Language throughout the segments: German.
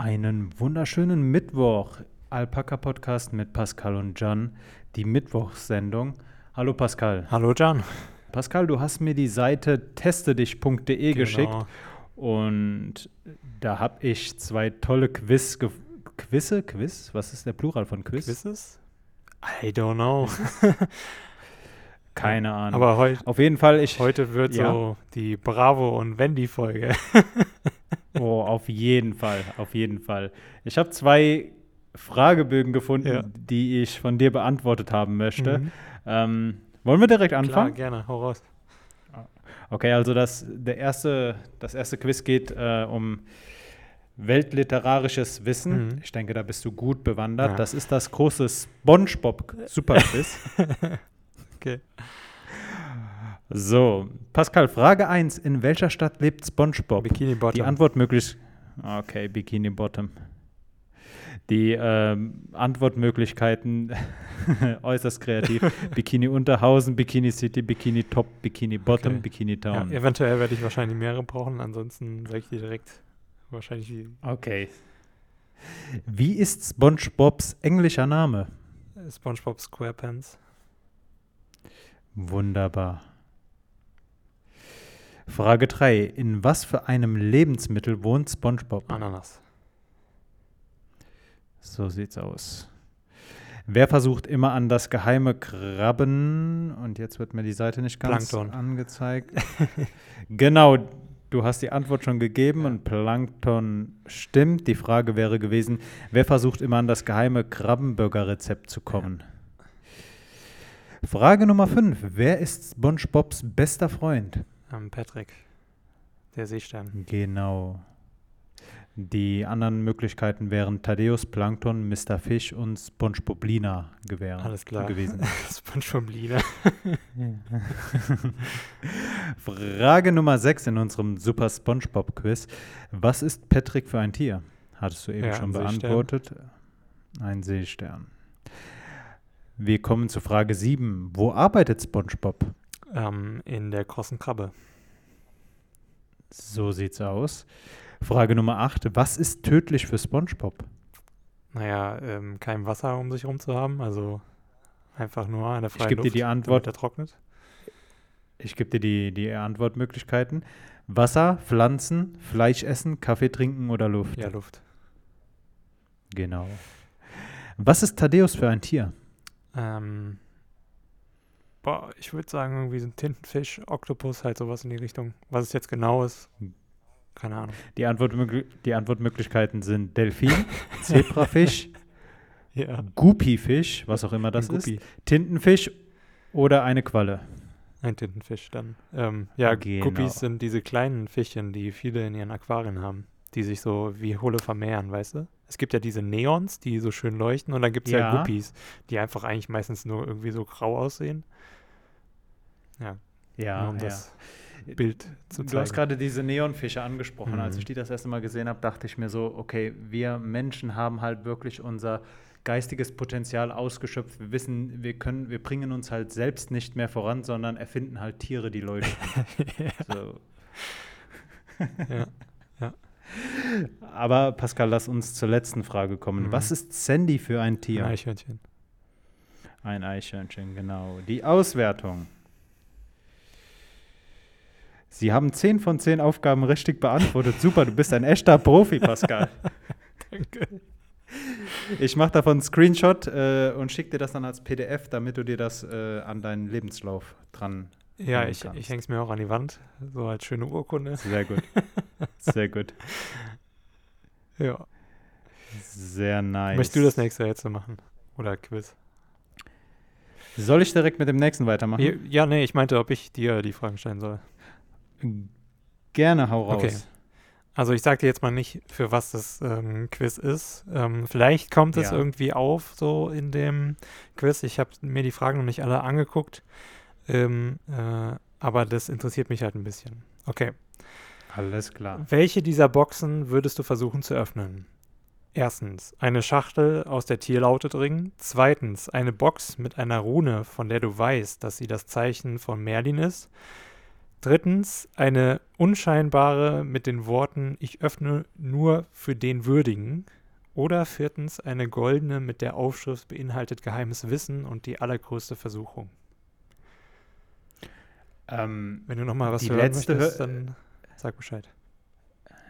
Einen wunderschönen Mittwoch. Alpaka Podcast mit Pascal und Jan, die Mittwochssendung. Hallo Pascal. Hallo Jan. Pascal, du hast mir die Seite testedich.de genau. geschickt und da habe ich zwei tolle Quiz Quizze, Quiz, was ist der Plural von Quiz? Quizzes? I don't know. Keine Ahnung. Aber heute, auf jeden Fall, ich heute wird ja. so die Bravo und Wendy Folge. oh, auf jeden Fall, auf jeden Fall. Ich habe zwei Fragebögen gefunden, ja. die ich von dir beantwortet haben möchte. Mhm. Ähm, wollen wir direkt anfangen? Klar, gerne, hau raus. Okay, also das, der erste, das erste Quiz geht äh, um weltliterarisches Wissen. Mhm. Ich denke, da bist du gut bewandert. Ja. Das ist das große SpongeBob Superquiz. okay. So, Pascal, Frage 1. In welcher Stadt lebt SpongeBob? Bikini Bottom. Die Antwort möglichst. Okay, Bikini Bottom. Die ähm, Antwortmöglichkeiten äußerst kreativ. Bikini Unterhausen, Bikini City, Bikini Top, Bikini Bottom, okay. Bikini Town. Ja, eventuell werde ich wahrscheinlich mehrere brauchen, ansonsten sage ich dir direkt wahrscheinlich. Okay. Wie ist SpongeBobs englischer Name? SpongeBob SquarePants. Wunderbar. Frage 3. In was für einem Lebensmittel wohnt SpongeBob? Ananas. So sieht's aus. Wer versucht immer an das geheime Krabben? Und jetzt wird mir die Seite nicht ganz Plankton. angezeigt. genau, du hast die Antwort schon gegeben ja. und Plankton stimmt. Die Frage wäre gewesen, wer versucht immer an das geheime Krabbenburger-Rezept zu kommen? Ja. Frage Nummer 5. Wer ist SpongeBobs bester Freund? Ähm, Patrick, der Seestern. Genau. Die anderen Möglichkeiten wären Thaddeus, Plankton, Mr. Fish und SpongeBoblina gewähren, Alles klar. gewesen. SpongeBoblina. Frage Nummer 6 in unserem Super SpongeBob-Quiz. Was ist Patrick für ein Tier? Hattest du eben ja, schon beantwortet. Seestern. Ein Seestern. Wir kommen zu Frage 7. Wo arbeitet SpongeBob? Ähm, in der großen Krabbe. So sieht's aus. Frage Nummer 8. Was ist tödlich für SpongeBob? Naja, ähm, kein Wasser um sich herum zu haben, also einfach nur eine freie ich gebe dir die Antwort. er trocknet. Ich gebe dir die, die Antwortmöglichkeiten. Wasser, Pflanzen, Fleisch essen, Kaffee trinken oder Luft? Ja, Luft. Genau. Was ist Thaddeus für ein Tier? Ähm, boah, ich würde sagen, irgendwie so ein Tintenfisch, Oktopus, halt sowas in die Richtung. Was es jetzt genau ist, keine Ahnung. Die, Antwortmöglich die Antwortmöglichkeiten sind Delfin, Zebrafisch, ja. Guppyfisch, was auch immer das ist, Tintenfisch oder eine Qualle. Ein Tintenfisch dann. Ähm, ja, genau. Guppies sind diese kleinen Fischchen, die viele in ihren Aquarien haben, die sich so wie Hulle vermehren, weißt du? Es gibt ja diese Neons, die so schön leuchten und dann gibt es ja. ja Guppies, die einfach eigentlich meistens nur irgendwie so grau aussehen. Ja. Ja, um ja. das Bild zu zeigen. Du hast gerade diese Neonfische angesprochen. Mhm. Als ich die das erste Mal gesehen habe, dachte ich mir so, okay, wir Menschen haben halt wirklich unser geistiges Potenzial ausgeschöpft. Wir wissen, wir können, wir bringen uns halt selbst nicht mehr voran, sondern erfinden halt Tiere, die leuchten. ja. So. ja. Aber Pascal, lass uns zur letzten Frage kommen. Mhm. Was ist Sandy für ein Tier? Ein Eichhörnchen. Ein Eichhörnchen, genau. Die Auswertung. Sie haben 10 von 10 Aufgaben richtig beantwortet. Super, du bist ein echter Profi, Pascal. Danke. Ich mache davon einen Screenshot äh, und schicke dir das dann als PDF, damit du dir das äh, an deinen Lebenslauf dran Ja, ich, ich hänge es mir auch an die Wand, so als schöne Urkunde. Sehr gut. Sehr gut. Ja. Sehr nice. Möchtest du das nächste jetzt machen? Oder Quiz? Soll ich direkt mit dem nächsten weitermachen? Ja, ja, nee, ich meinte, ob ich dir die Fragen stellen soll. Gerne, hau raus. Okay. Also ich sage dir jetzt mal nicht, für was das ähm, Quiz ist. Ähm, vielleicht kommt es ja. irgendwie auf, so in dem Quiz. Ich habe mir die Fragen noch nicht alle angeguckt. Ähm, äh, aber das interessiert mich halt ein bisschen. Okay. Alles klar. Welche dieser Boxen würdest du versuchen zu öffnen? Erstens, eine Schachtel aus der Tierlaute dringen. Zweitens, eine Box mit einer Rune, von der du weißt, dass sie das Zeichen von Merlin ist. Drittens, eine unscheinbare mit den Worten Ich öffne nur für den Würdigen. Oder viertens, eine goldene mit der Aufschrift beinhaltet geheimes Wissen und die allergrößte Versuchung. Ähm, Wenn du nochmal was die hören letzte möchtest, dann sag Bescheid.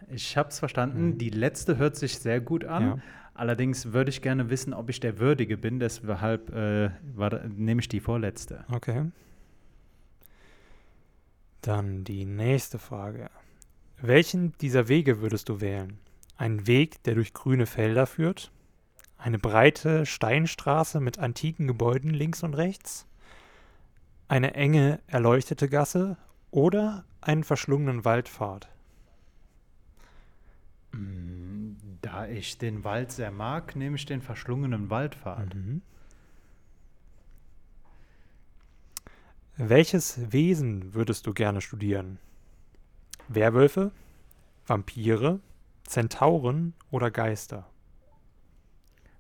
Ich habe es verstanden. Mhm. Die letzte hört sich sehr gut an. Ja. Allerdings würde ich gerne wissen, ob ich der Würdige bin. Deshalb äh, war, nehme ich die vorletzte. Okay. Dann die nächste Frage. Welchen dieser Wege würdest du wählen? Ein Weg, der durch grüne Felder führt? Eine breite Steinstraße mit antiken Gebäuden links und rechts? Eine enge, erleuchtete Gasse? Oder einen verschlungenen Waldpfad? Mm, Da ich den Wald sehr mag, nehme ich den verschlungenen Waldpfad. Mhm. Welches Wesen würdest du gerne studieren? Werwölfe, Vampire, Zentauren oder Geister?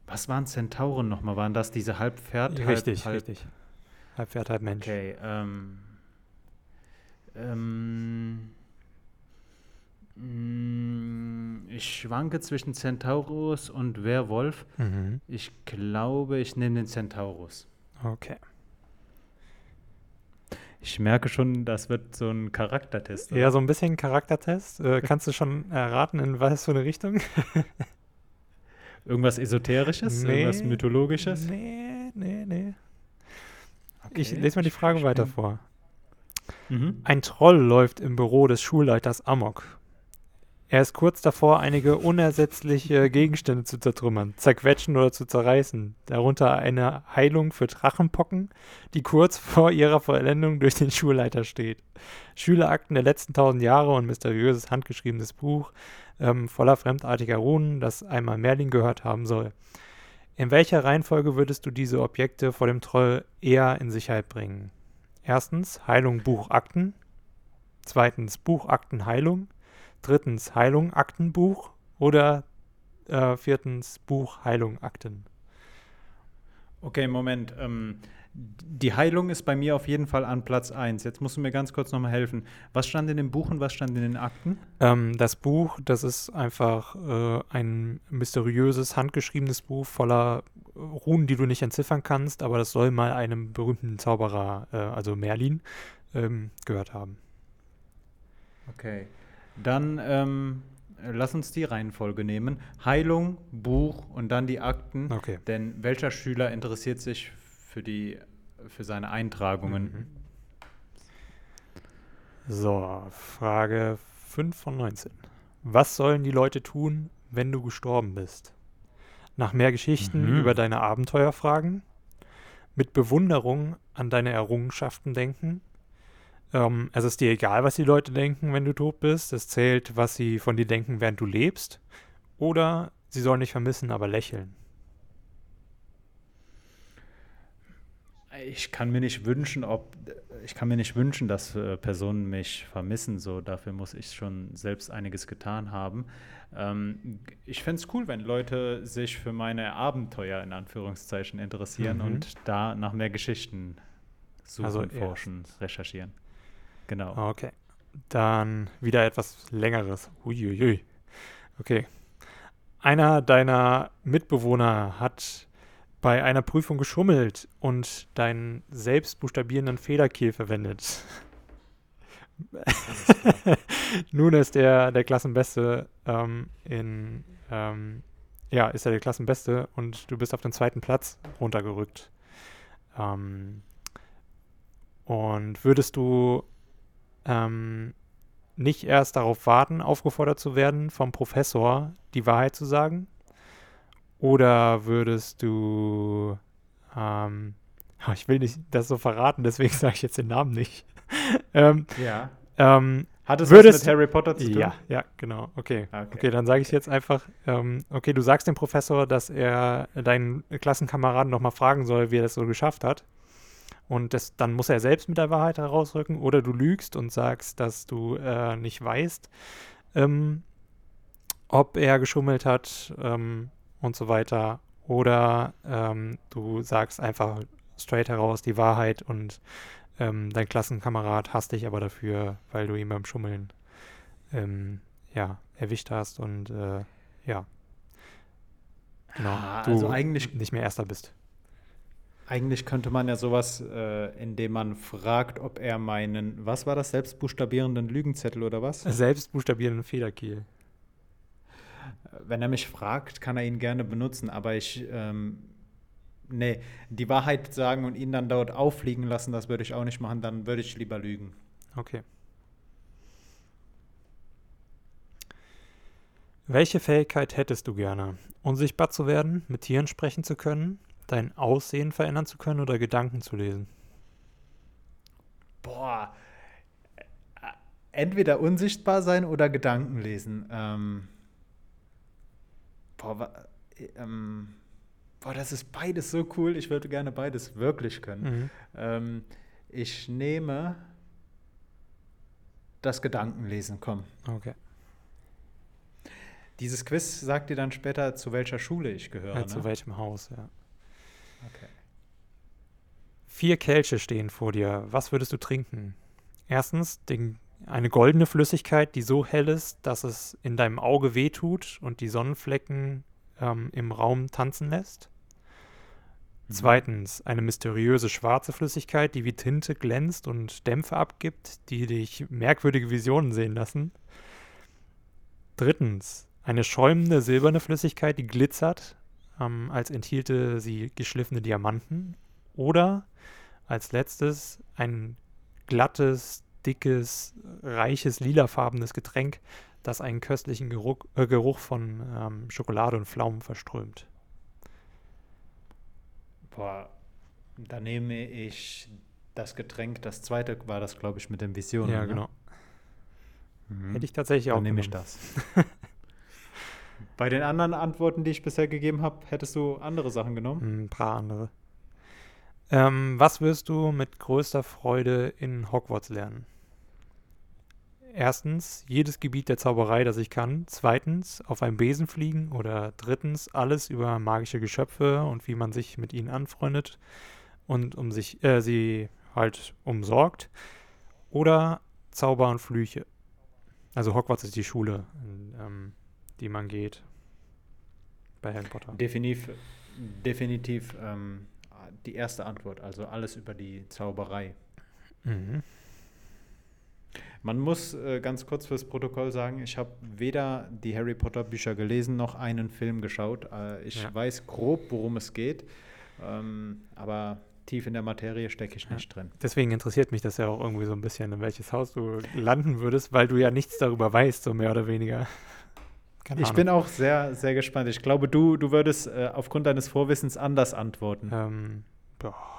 Was waren Zentauren nochmal? Waren das diese Halbpferd? richtig, halb, richtig. Halb Pferd, halb Mensch. Okay. Ähm, ähm, mm, ich schwanke zwischen Centaurus und Werwolf. Mhm. Ich glaube, ich nehme den Centaurus. Okay. Ich merke schon, das wird so ein Charaktertest. Ja, so ein bisschen Charaktertest. Äh, kannst du schon erraten, in was für eine Richtung? Irgendwas Esoterisches? Irgendwas Nee. Mythologisches? Nee, nee, nee. Ich Okay, lese mal die ich- Frage ich weiter vor. Mhm. Ein Troll läuft im Büro des Schulleiters Amok. Er ist kurz davor, einige unersetzliche Gegenstände zu zertrümmern, zerquetschen oder zu zerreißen, darunter eine Heilung für Drachenpocken, die kurz vor ihrer Vollendung durch den Schulleiter steht. Schülerakten der letzten tausend Jahre und mysteriöses handgeschriebenes Buch ähm, voller fremdartiger Runen, das einmal Merlin gehört haben soll. In welcher Reihenfolge würdest du diese Objekte vor dem Troll eher in Sicherheit bringen? Erstens Heilung Buch Akten. Zweitens Buch Akten Heilung. Drittens Heilung Aktenbuch. Oder äh, viertens Buch Heilung Akten. Okay, Moment. Ähm, die Heilung ist bei mir auf jeden Fall an Platz 1. Jetzt musst du mir ganz kurz nochmal helfen. Was stand in dem Buch und was stand in den Akten? Ähm, das Buch, das ist einfach äh, ein mysteriöses, handgeschriebenes Buch voller Runen, die du nicht entziffern kannst, aber das soll mal einem berühmten Zauberer, äh, also Merlin, ähm, gehört haben. Okay. Dann ähm, lass uns die Reihenfolge nehmen. Heilung, Buch und dann die Akten. Okay. Denn welcher Schüler interessiert sich für, die, für seine Eintragungen? Mhm. So, Frage 5 von 19. Was sollen die Leute tun, wenn du gestorben bist? Nach mehr Geschichten Mhm. über deine Abenteuer fragen? Mit Bewunderung an deine Errungenschaften denken? Ähm, es ist dir egal, was die Leute denken, wenn du tot bist. Es zählt, was sie von dir denken, während du lebst. Oder sie sollen dich vermissen, aber lächeln. Ich kann mir nicht wünschen, ob ich kann mir nicht wünschen, dass äh, Personen mich vermissen. So dafür muss ich schon selbst einiges getan haben. Ähm, ich fände es cool, wenn Leute sich für meine Abenteuer in Anführungszeichen interessieren Mhm. und da nach mehr Geschichten suchen, Also forschen, recherchieren. Genau. Okay. Dann wieder etwas längeres. Uiuiui. Okay. Einer deiner Mitbewohner hat bei einer Prüfung geschummelt und deinen selbstbuchstabierenden Federkiel verwendet. Nun ist er der Klassenbeste ähm, in ähm, ja, ist er der Klassenbeste und du bist auf den zweiten Platz runtergerückt. Ähm, und würdest du ähm, nicht erst darauf warten, aufgefordert zu werden, vom Professor die Wahrheit zu sagen? Oder würdest du, ähm, ich will nicht das so verraten, deswegen sage ich jetzt den Namen nicht. ähm, Ja. ähm, Hat es Würdest was mit Harry Potter zu tun? ja, ja, genau. Okay. Okay. Okay, dann sage ich jetzt einfach, ähm, okay, du sagst dem Professor, dass er deinen Klassenkameraden nochmal fragen soll, wie er das so geschafft hat. Und das, dann muss er selbst mit der Wahrheit herausrücken. Oder du lügst und sagst, dass du äh, nicht weißt, ähm, ob er geschummelt hat ähm, und so weiter. Oder ähm, du sagst einfach straight heraus die Wahrheit und ähm, dein Klassenkamerad hasst dich aber dafür, weil du ihn beim Schummeln ähm, ja, erwischt hast und äh, ja. Genau. Ah, du also eigentlich nicht mehr Erster bist. Eigentlich könnte man ja sowas, äh, indem man fragt, ob er meinen, was war das, selbstbuchstabierenden Lügenzettel oder was? Selbstbuchstabierenden Federkiel. Wenn er mich fragt, kann er ihn gerne benutzen, aber ich, ähm, nee, die Wahrheit sagen und ihn dann dort auffliegen lassen, das würde ich auch nicht machen, dann würde ich lieber lügen. Okay. Welche Fähigkeit hättest du gerne? Unsichtbar zu werden, mit Tieren sprechen zu können, dein Aussehen verändern zu können oder Gedanken zu lesen? Boah. Entweder unsichtbar sein oder Gedanken lesen. Ähm, boah, ähm, boah, das ist beides so cool. Ich würde gerne beides wirklich können. Mhm. Ähm, ich nehme das Gedankenlesen, komm. Okay. Dieses Quiz sagt dir dann später, zu welcher Schule ich gehöre. Ja, ne? Zu welchem Haus, ja. Okay. Vier Kelche stehen vor dir. Was würdest du trinken? Erstens den, eine goldene Flüssigkeit, die so hell ist, dass es in deinem Auge wehtut und die Sonnenflecken ähm, im Raum tanzen lässt. Mhm. Zweitens eine mysteriöse schwarze Flüssigkeit, die wie Tinte glänzt und Dämpfe abgibt, die dich merkwürdige Visionen sehen lassen. Drittens eine schäumende silberne Flüssigkeit, die glitzert ähm, als enthielte sie geschliffene Diamanten. Oder als letztes ein glattes, dickes, reiches, lilafarbenes Getränk, das einen köstlichen Geruch, äh, Geruch von ähm, Schokolade und Pflaumen verströmt. Boah, da nehme ich das Getränk, das zweite war das, glaube ich, mit den Visionen. Ja, ne? genau. Mhm. Hätte ich tatsächlich auch. Dann nehme ich das. Bei den anderen Antworten, die ich bisher gegeben habe, hättest du andere Sachen genommen? Ein paar andere. Ähm, was wirst du mit größter Freude in Hogwarts lernen? Erstens, jedes Gebiet der Zauberei, das ich kann. Zweitens, auf einem Besen fliegen. Oder drittens, alles über magische Geschöpfe und wie man sich mit ihnen anfreundet und um sich, äh, sie halt umsorgt. Oder Zauber und Flüche. Also Hogwarts ist die Schule, in, ähm, die man geht bei Harry Potter? Definitiv, definitiv ähm, die erste Antwort, also alles über die Zauberei. Mhm. Man muss äh, ganz kurz fürs Protokoll sagen, ich habe weder die Harry Potter Bücher gelesen noch einen Film geschaut. Äh, ich ja. weiß grob, worum es geht, ähm, aber tief in der Materie stecke ich nicht ja. drin. Deswegen interessiert mich das ja auch irgendwie so ein bisschen, in welches Haus du landen würdest, weil du ja nichts darüber weißt, so mehr oder weniger. Keine ich Ahnung. bin auch sehr, sehr gespannt. Ich glaube, du, du würdest äh, aufgrund deines Vorwissens anders antworten. Ähm,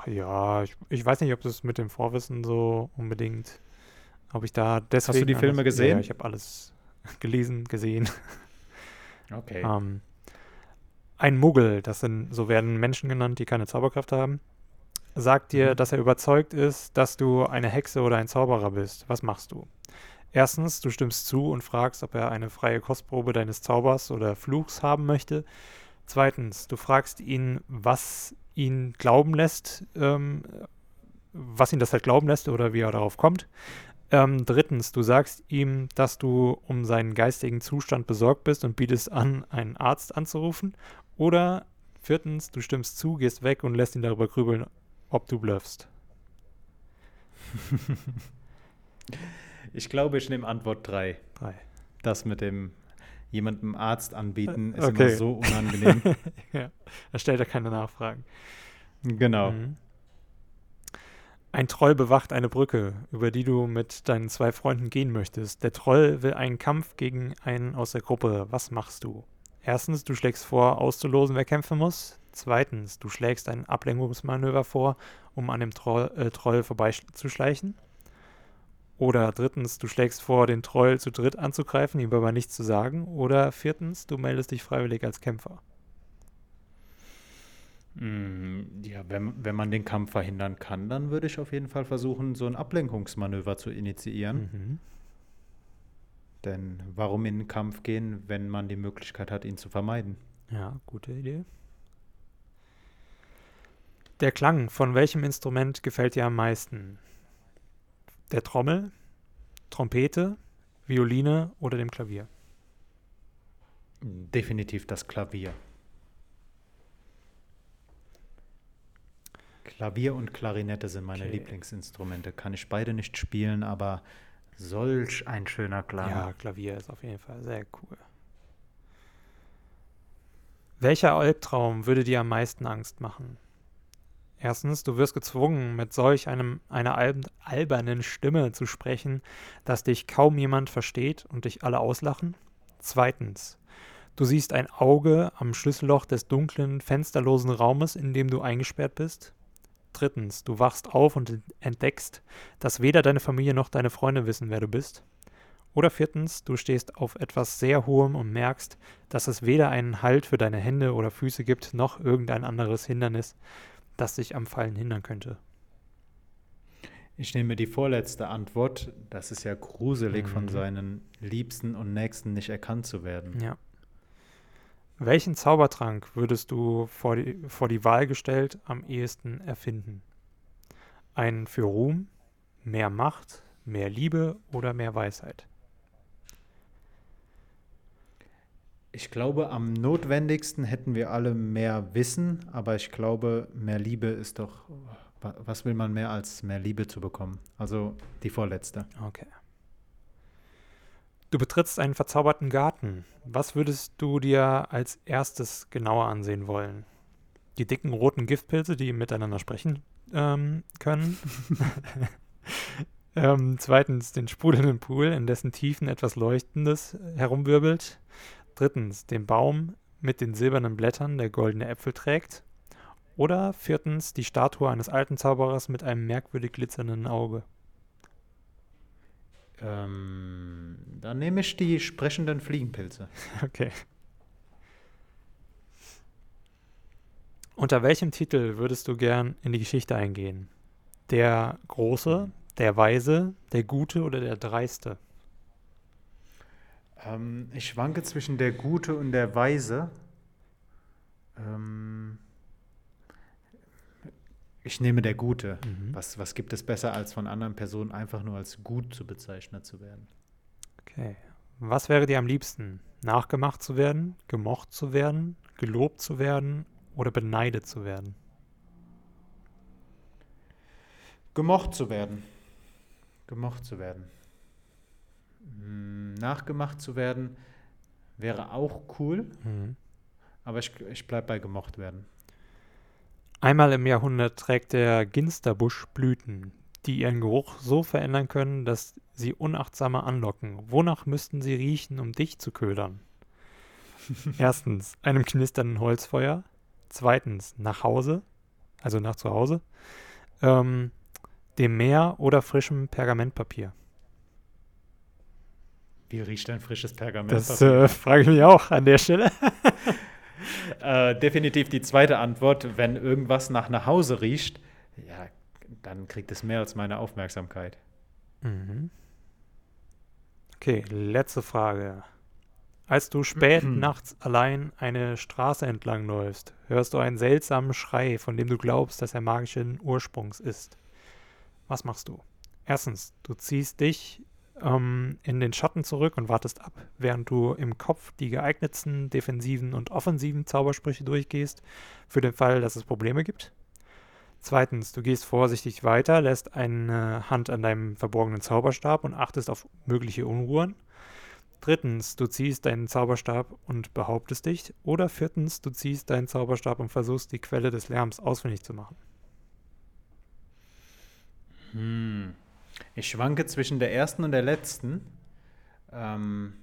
ja, ich, ich, weiß nicht, ob das mit dem Vorwissen so unbedingt, ob ich da deswegen. Hast du die Filme gesehen? Ja, ich habe alles gelesen, gesehen. Okay. Ähm, ein Muggel, das sind, so werden Menschen genannt, die keine Zauberkraft haben, sagt dir, mhm. dass er überzeugt ist, dass du eine Hexe oder ein Zauberer bist. Was machst du? Erstens, du stimmst zu und fragst, ob er eine freie Kostprobe deines Zaubers oder Fluchs haben möchte. Zweitens, du fragst ihn, was ihn glauben lässt, ähm, was ihn das halt glauben lässt oder wie er darauf kommt. Ähm, drittens, du sagst ihm, dass du um seinen geistigen Zustand besorgt bist und bietest an, einen Arzt anzurufen. Oder viertens, du stimmst zu, gehst weg und lässt ihn darüber grübeln, ob du bluffst. Ich glaube, ich nehme Antwort 3. 3. Das mit dem jemandem Arzt anbieten ist okay. immer so unangenehm. ja, da stellt er keine Nachfragen. Genau. Mhm. Ein Troll bewacht eine Brücke, über die du mit deinen zwei Freunden gehen möchtest. Der Troll will einen Kampf gegen einen aus der Gruppe. Was machst du? Erstens, du schlägst vor, auszulosen, wer kämpfen muss. Zweitens, du schlägst ein Ablenkungsmanöver vor, um an dem Troll, äh, Troll vorbeizuschleichen. Oder drittens, du schlägst vor, den Troll zu dritt anzugreifen, ihm aber nichts zu sagen. Oder viertens, du meldest dich freiwillig als Kämpfer. Mm, ja, wenn, wenn man den Kampf verhindern kann, dann würde ich auf jeden Fall versuchen, so ein Ablenkungsmanöver zu initiieren. Mhm. Denn warum in den Kampf gehen, wenn man die Möglichkeit hat, ihn zu vermeiden? Ja, gute Idee. Der Klang von welchem Instrument gefällt dir am meisten? Der Trommel, Trompete, Violine oder dem Klavier? Definitiv das Klavier. Klavier und Klarinette sind meine okay. Lieblingsinstrumente. Kann ich beide nicht spielen, aber solch ein schöner Klang. Ja, Klavier ist auf jeden Fall sehr cool. Welcher Albtraum würde dir am meisten Angst machen? Erstens, du wirst gezwungen, mit solch einem, einer albernen Stimme zu sprechen, dass dich kaum jemand versteht und dich alle auslachen. Zweitens, du siehst ein Auge am Schlüsselloch des dunklen, fensterlosen Raumes, in dem du eingesperrt bist. Drittens, du wachst auf und entdeckst, dass weder deine Familie noch deine Freunde wissen, wer du bist. Oder viertens, du stehst auf etwas sehr Hohem und merkst, dass es weder einen Halt für deine Hände oder Füße gibt, noch irgendein anderes Hindernis, das dich am Fallen hindern könnte. Ich nehme die vorletzte Antwort. Das ist ja gruselig, mhm. von seinen Liebsten und Nächsten nicht erkannt zu werden. Ja. Welchen Zaubertrank würdest du vor die, vor die Wahl gestellt am ehesten erfinden? Einen für Ruhm, mehr Macht, mehr Liebe oder mehr Weisheit? Ich glaube, am notwendigsten hätten wir alle mehr Wissen, aber ich glaube, mehr Liebe ist doch, was will man mehr als mehr Liebe zu bekommen? Also die vorletzte. Okay. Du betrittst einen verzauberten Garten. Was würdest du dir als erstes genauer ansehen wollen? Die dicken roten Giftpilze, die miteinander sprechen ähm, können. ähm, zweitens den sprudelnden Pool, in dessen Tiefen etwas Leuchtendes herumwirbelt. Drittens, den Baum mit den silbernen Blättern, der goldene Äpfel trägt. Oder viertens, die Statue eines alten Zauberers mit einem merkwürdig glitzernden Auge. Ähm, dann nehme ich die sprechenden Fliegenpilze. Okay. Unter welchem Titel würdest du gern in die Geschichte eingehen? Der Große, der Weise, der Gute oder der Dreiste? Ähm, ich schwanke zwischen der Gute und der Weise. Ähm, ich nehme der Gute. Mhm. Was, was gibt es besser, als von anderen Personen einfach nur als gut zu bezeichnet zu werden? Okay. Was wäre dir am liebsten? Nachgemacht zu werden, gemocht zu werden, gelobt zu werden oder beneidet zu werden? Gemocht zu werden. Gemocht zu werden. Hm, nachgemacht zu werden wäre auch cool, mhm. aber ich, ich bleibe bei gemocht werden. Einmal im Jahrhundert trägt der Ginsterbusch Blüten, die ihren Geruch so verändern können, dass sie Unachtsame anlocken. Wonach müssten sie riechen, um dich zu ködern? Erstens, einem knisternden Holzfeuer. Zweitens, nach Hause, also nach zu Hause. Ähm, dem Meer oder frischem Pergamentpapier. Wie riecht ein frisches Pergament? Das äh, frage ich mich auch an der Stelle. äh, definitiv die zweite Antwort. Wenn irgendwas nach nach Hause riecht, ja, dann kriegt es mehr als meine Aufmerksamkeit. Mhm. Okay, letzte Frage. Als du spät nachts allein eine Straße entlang läufst, hörst du einen seltsamen Schrei, von dem du glaubst, dass er magischen Ursprungs ist. Was machst du? Erstens, du ziehst dich ähm, in den Schatten zurück und wartest ab, während du im Kopf die geeignetsten defensiven und offensiven Zaubersprüche durchgehst, für den Fall, dass es Probleme gibt. Zweitens, du gehst vorsichtig weiter, lässt eine Hand an deinem verborgenen Zauberstab und achtest auf mögliche Unruhen. Drittens, du ziehst deinen Zauberstab und behauptest dich. Oder viertens, du ziehst deinen Zauberstab und versuchst die Quelle des Lärms ausfindig zu machen. Hm. Ich schwanke zwischen der ersten und der letzten. Ähm,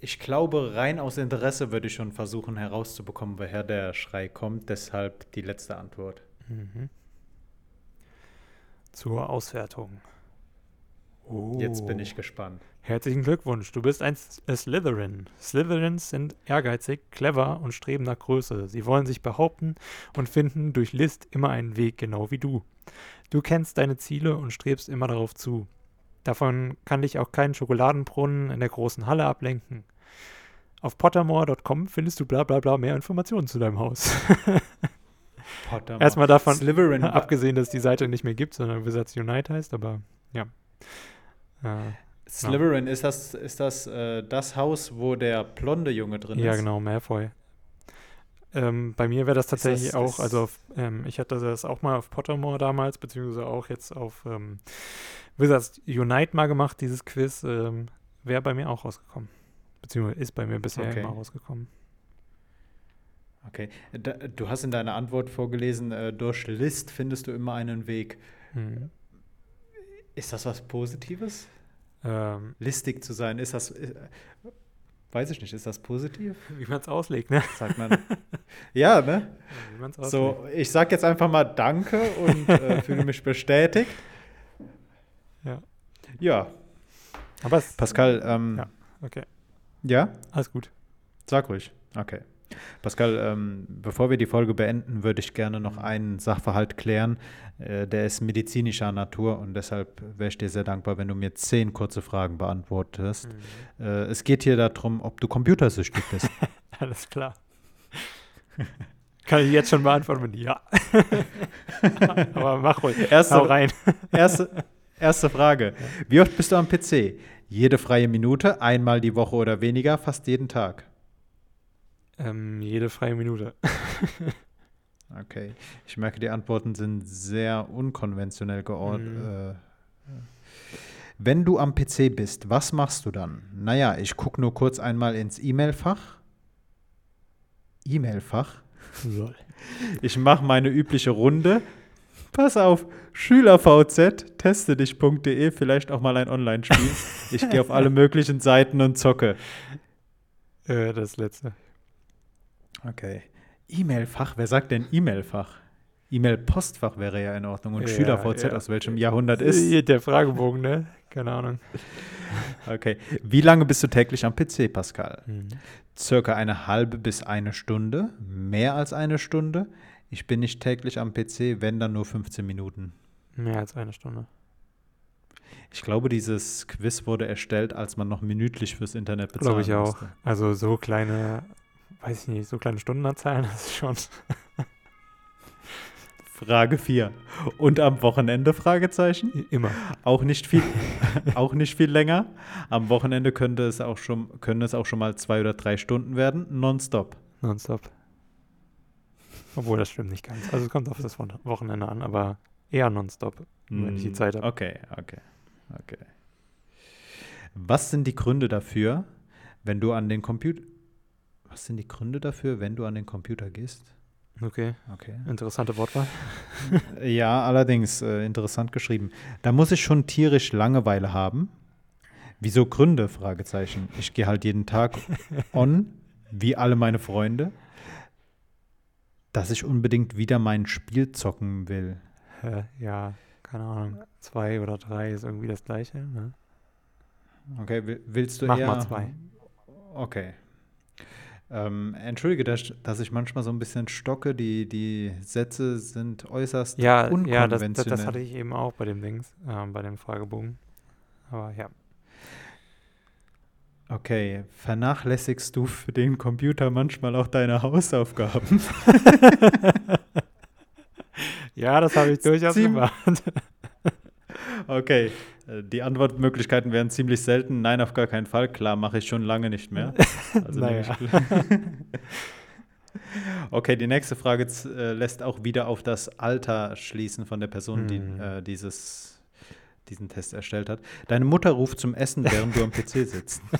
ich glaube, rein aus Interesse würde ich schon versuchen herauszubekommen, woher der Schrei kommt. Deshalb die letzte Antwort. Mhm. Zur Auswertung. Oh. Jetzt bin ich gespannt. Herzlichen Glückwunsch, du bist ein Slytherin. Slytherins sind ehrgeizig, clever und streben nach Größe. Sie wollen sich behaupten und finden durch List immer einen Weg, genau wie du. Du kennst deine Ziele und strebst immer darauf zu. Davon kann dich auch kein Schokoladenbrunnen in der großen Halle ablenken. Auf pottermore.com findest du bla bla bla mehr Informationen zu deinem Haus. Pottermore. Erstmal davon Slytherin abgesehen, dass die Seite nicht mehr gibt, sondern Wizards Unite heißt, aber ja. Äh, Slytherin, ja. ist das, ist das äh, das Haus, wo der blonde Junge drin ja, ist? Ja, genau, Malfoy. Ähm, bei mir wäre das tatsächlich das, auch, also auf, ähm, ich hatte das auch mal auf Pottermore damals, beziehungsweise auch jetzt auf ähm, Wizards Unite mal gemacht, dieses Quiz, ähm, wäre bei mir auch rausgekommen. Beziehungsweise ist bei mir bisher okay. immer rausgekommen. Okay. Da, du hast in deiner Antwort vorgelesen, äh, durch List findest du immer einen Weg. Mhm. Ist das was Positives? Ähm, Listig zu sein, ist das. Äh, weiß ich nicht, ist das positiv? Wie man es auslegt, ne? Sagt man. ja, ne? Wie man's auslegt. So, ich sag jetzt einfach mal Danke und äh, fühle mich bestätigt. Ja. Ja. Aber es, Pascal, ähm, ja, okay. Ja? Alles gut. Sag ruhig. Okay. Pascal, ähm, bevor wir die Folge beenden, würde ich gerne noch einen Sachverhalt klären. Äh, der ist medizinischer Natur und deshalb wäre ich dir sehr dankbar, wenn du mir zehn kurze Fragen beantwortest. Mhm. Äh, es geht hier darum, ob du computersüchtig bist. Alles klar. Kann ich jetzt schon beantworten mit Ja. Aber mach ruhig. Erste, Hau rein. erste, erste Frage. Wie oft bist du am PC? Jede freie Minute, einmal die Woche oder weniger, fast jeden Tag? Ähm, jede freie Minute. okay. Ich merke, die Antworten sind sehr unkonventionell geordnet. Mhm. Äh, wenn du am PC bist, was machst du dann? Naja, ich gucke nur kurz einmal ins E-Mail-Fach. E-Mail-Fach? Ich mache meine übliche Runde. Pass auf, SchülerVZ, teste dich.de, vielleicht auch mal ein Online-Spiel. ich gehe auf alle möglichen Seiten und zocke. Äh, das letzte. Okay. E-Mail-Fach, wer sagt denn E-Mail-Fach? E-Mail-Postfach wäre ja in Ordnung. Und ja, SchülerVZ ja. aus welchem Jahrhundert ist? Der Fragebogen, ne? Keine Ahnung. Okay. Wie lange bist du täglich am PC, Pascal? Mhm. Circa eine halbe bis eine Stunde. Mehr als eine Stunde. Ich bin nicht täglich am PC, wenn dann nur 15 Minuten. Mehr als eine Stunde. Ich glaube, dieses Quiz wurde erstellt, als man noch minütlich fürs Internet bezahlen Glaube ich auch. Musste. Also so kleine weiß ich nicht, so kleine Stundenanzahlen, das ist schon. Frage 4. Und am Wochenende? Fragezeichen? Immer. Auch nicht viel, auch nicht viel länger. Am Wochenende könnte es auch schon, können es auch schon mal zwei oder drei Stunden werden. Nonstop. Nonstop. Obwohl, das stimmt nicht ganz. Also es kommt auf das Wochenende an, aber eher nonstop, mm, wenn ich die hm, Zeit habe. Okay, okay, okay. Was sind die Gründe dafür, wenn du an den Computer was sind die Gründe dafür, wenn du an den Computer gehst? Okay. okay. Interessante Wortwahl. ja, allerdings äh, interessant geschrieben. Da muss ich schon tierisch Langeweile haben. Wieso Gründe? Fragezeichen. Ich gehe halt jeden Tag on, wie alle meine Freunde, dass ich unbedingt wieder mein Spiel zocken will. Ja, keine Ahnung. Zwei oder drei ist irgendwie das Gleiche. Ne? Okay, willst du Mach eher? mal zwei. Okay, ähm, entschuldige, dass, dass, ich manchmal so ein bisschen stocke. Die, die Sätze sind äußerst ja, unkonventionell. Ja, das, das, hatte ich eben auch bei dem Dings, äh, bei dem Fragebogen. Aber ja. Okay, vernachlässigst du für den Computer manchmal auch deine Hausaufgaben? ja, das habe ich durchaus Ziem gemacht. okay, die Antwortmöglichkeiten wären ziemlich selten. Nein, auf gar keinen Fall. Klar, mache ich schon lange nicht mehr. Also naja. okay, die nächste Frage äh, lässt auch wieder auf das Alter schließen von der Person, die hm. äh, dieses, diesen Test erstellt hat. Deine Mutter ruft zum Essen, während du am PC sitzt.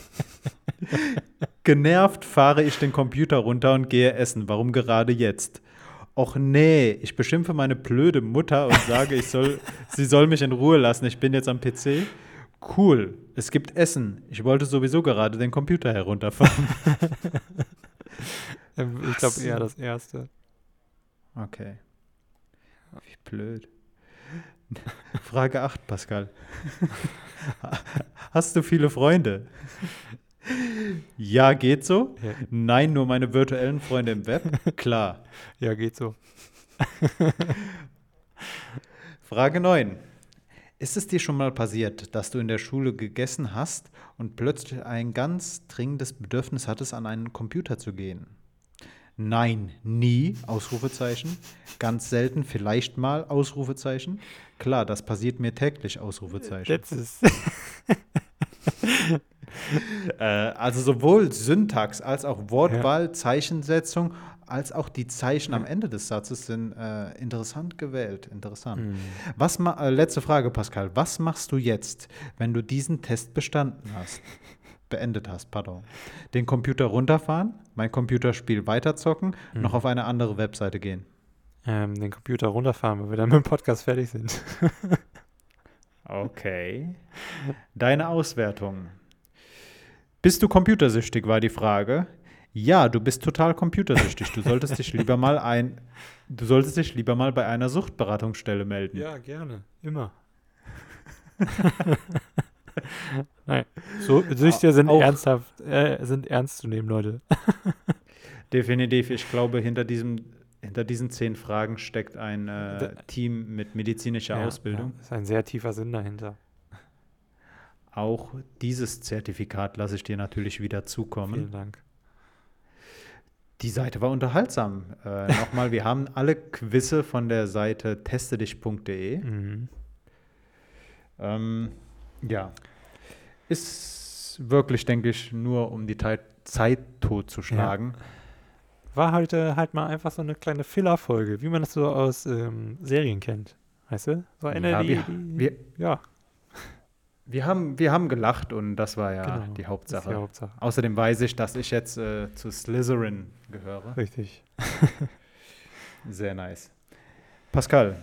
Genervt fahre ich den Computer runter und gehe essen. Warum gerade jetzt? Och nee, ich beschimpfe meine blöde Mutter und sage, ich soll, sie soll mich in Ruhe lassen. Ich bin jetzt am PC. Cool, es gibt Essen. Ich wollte sowieso gerade den Computer herunterfahren. Ähm, ich glaube eher das erste. Okay. Wie blöd. Frage 8, Pascal. Hast du viele Freunde? Ja, geht so. Ja. Nein, nur meine virtuellen Freunde im Web. Klar. Ja, geht so. Frage 9. Ist es dir schon mal passiert, dass du in der Schule gegessen hast und plötzlich ein ganz dringendes Bedürfnis hattest, an einen Computer zu gehen? Nein, nie, Ausrufezeichen. Ganz selten, vielleicht mal, Ausrufezeichen. Klar, das passiert mir täglich, Ausrufezeichen. Letztes. äh, also sowohl Syntax als auch Wortwahl, ja. Zeichensetzung, als auch die Zeichen am Ende des Satzes sind äh, interessant gewählt. Interessant. Mhm. Was äh, letzte Frage, Pascal. Was machst du jetzt, wenn du diesen Test bestanden hast? beendet hast, pardon. Den Computer runterfahren, mein Computerspiel weiterzocken, mhm. noch auf eine andere Webseite gehen. Ähm, den Computer runterfahren, weil wir dann mit dem Podcast fertig sind. okay. Deine Auswertung. Bist du computersüchtig, war die Frage. Ja, du bist total computersüchtig. Du solltest dich lieber mal ein, du solltest dich lieber mal bei einer Suchtberatungsstelle melden. Ja, gerne. Immer. Nein. So, Süchte sind auch, ernsthaft, äh, sind ernst zu nehmen, Leute. Definitiv. Ich glaube, hinter diesem hinter diesen zehn Fragen steckt ein äh, Team mit medizinischer ja, Ausbildung. Ja, ist ein sehr tiefer Sinn dahinter. Auch dieses Zertifikat lasse ich dir natürlich wieder zukommen. Vielen Dank. Die Seite war unterhaltsam. Äh, Nochmal, wir haben alle Quizze von der Seite testedich.de. Mhm. Ähm, ja. Ist wirklich, denke ich, nur um die Zeit totzuschlagen. Ja. War heute halt mal einfach so eine kleine Filler-Folge, wie man das so aus ähm, Serien kennt. Weißt du? So eine, ja, die, wir, die, wir, ja. Wir haben, wir haben gelacht und das war ja genau, die, Hauptsache. die Hauptsache. Außerdem weiß ich, dass ich jetzt äh, zu Slytherin gehöre. Richtig. Sehr nice. Pascal,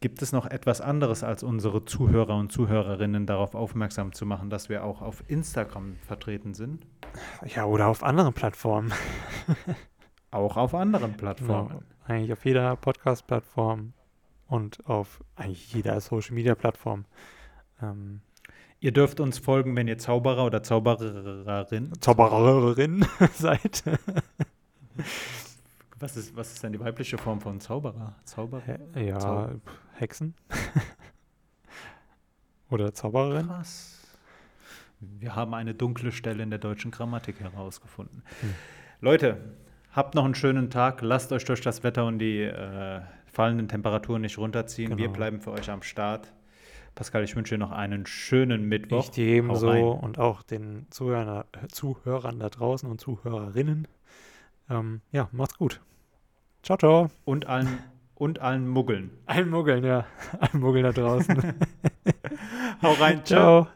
Gibt es noch etwas anderes als unsere Zuhörer und Zuhörerinnen darauf aufmerksam zu machen, dass wir auch auf Instagram vertreten sind? Ja, oder auf anderen Plattformen. auch auf anderen Plattformen. Genau. Eigentlich auf jeder Podcast-Plattform und auf eigentlich jeder Social-Media-Plattform. Ähm, ihr dürft uns folgen, wenn ihr Zauberer oder Zaubererin, Zaubererin seid. Was ist, was ist denn die weibliche Form von Zauberer? Zauberer? ja, Zauber. Hexen. Oder Zaubererin. Krass. Wir haben eine dunkle Stelle in der deutschen Grammatik herausgefunden. Hm. Leute, habt noch einen schönen Tag. Lasst euch durch das Wetter und die äh, fallenden Temperaturen nicht runterziehen. Genau. Wir bleiben für euch am Start. Pascal, ich wünsche dir noch einen schönen Mittwoch. Ich dir ebenso und auch den Zuhörern, Zuhörern da draußen und Zuhörerinnen. Ähm, ja, macht's gut. Ciao, ciao. Und allen, und allen Muggeln. Allen Muggeln, ja. Allen Muggeln da draußen. Hau rein. Ciao. ciao.